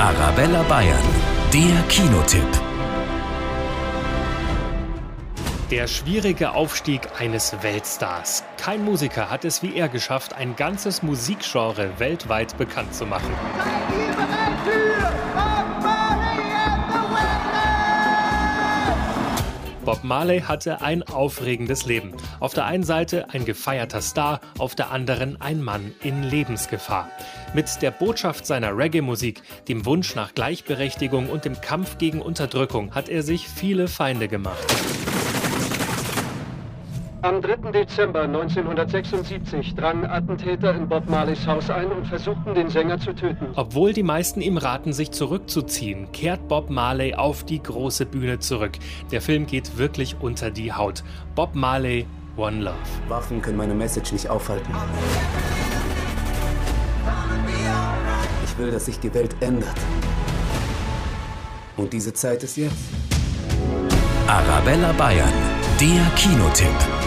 Arabella Bayern, der Kinotipp. Der schwierige Aufstieg eines Weltstars. Kein Musiker hat es wie er geschafft, ein ganzes Musikgenre weltweit bekannt zu machen. Bob Marley hatte ein aufregendes Leben. Auf der einen Seite ein gefeierter Star, auf der anderen ein Mann in Lebensgefahr. Mit der Botschaft seiner Reggae-Musik, dem Wunsch nach Gleichberechtigung und dem Kampf gegen Unterdrückung hat er sich viele Feinde gemacht. Am 3. Dezember 1976 drangen Attentäter in Bob Marleys Haus ein und versuchten, den Sänger zu töten. Obwohl die meisten ihm raten, sich zurückzuziehen, kehrt Bob Marley auf die große Bühne zurück. Der Film geht wirklich unter die Haut. Bob Marley, One Love. Waffen können meine Message nicht aufhalten. Ich will, dass sich die Welt ändert. Und diese Zeit ist jetzt. Arabella Bayern, der Kinotipp.